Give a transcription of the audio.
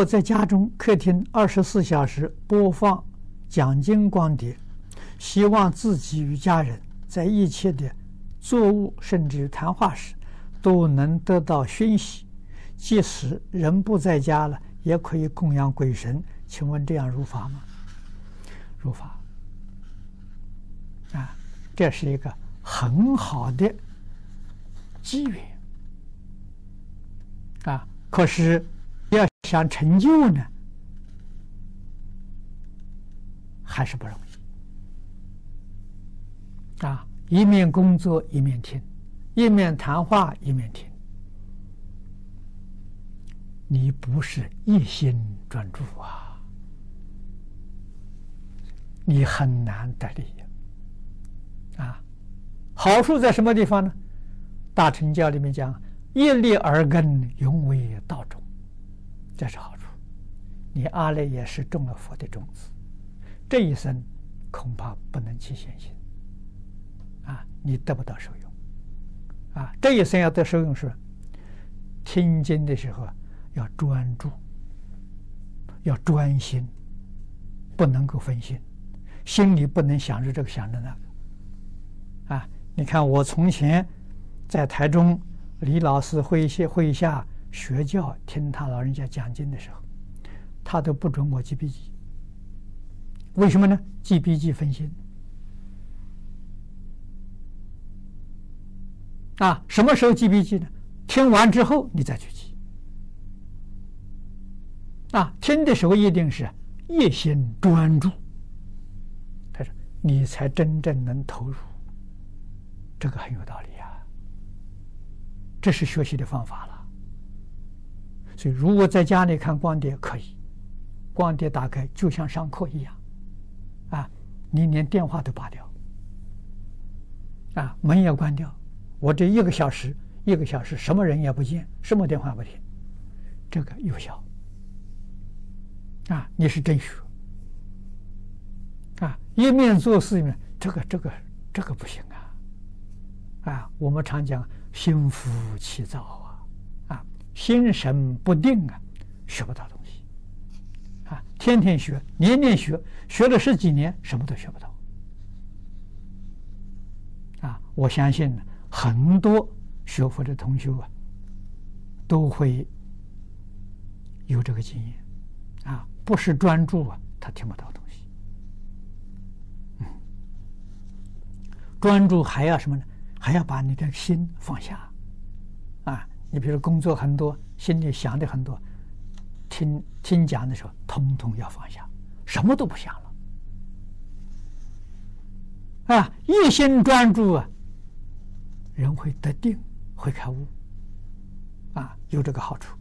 果在家中客厅二十四小时播放讲经光碟，希望自己与家人在一切的作物甚至谈话时都能得到熏习，即使人不在家了，也可以供养鬼神。请问这样如法吗？如法啊，这是一个很好的机缘啊。可是想成就呢，还是不容易啊。一面工作一面听，一面谈话一面听，你不是一心专注啊。你很难得利益啊！好处在什么地方呢？大乘教里面讲，一粒而根，永为道种，这是好处。你阿赖也是种了佛的种子，这一生恐怕不能起现行啊！你得不到受用啊！这一生要得受用是，听经的时候要专注，要专心，不能够分心。心里不能想着这个想着那个，啊！你看我从前在台中李老师会下会下学教，听他老人家讲经的时候，他都不准我记笔记。为什么呢？记笔记分心。啊，什么时候记笔记呢？听完之后你再去记。啊，听的时候一定是一心专注。他说你才真正能投入，这个很有道理啊。这是学习的方法了。所以，如果在家里看光碟可以，光碟打开就像上课一样，啊，你连电话都拔掉，啊，门也关掉，我这一个小时，一个小时什么人也不见，什么电话不听，这个有效。啊，你是真学。啊，一面做事一面，这个这个这个不行啊！啊，我们常讲心浮气躁啊，啊，心神不定啊，学不到东西。啊，天天学，年年学，学了十几年，什么都学不到。啊，我相信很多学佛的同学啊，都会有这个经验。啊，不是专注啊，他听不到东西。专注还要什么呢？还要把你的心放下，你比如工作很多，心里想的很多，听听讲的时候，通通要放下，什么都不想了，啊，一心专注啊，人会得定，会开悟，啊，有这个好处。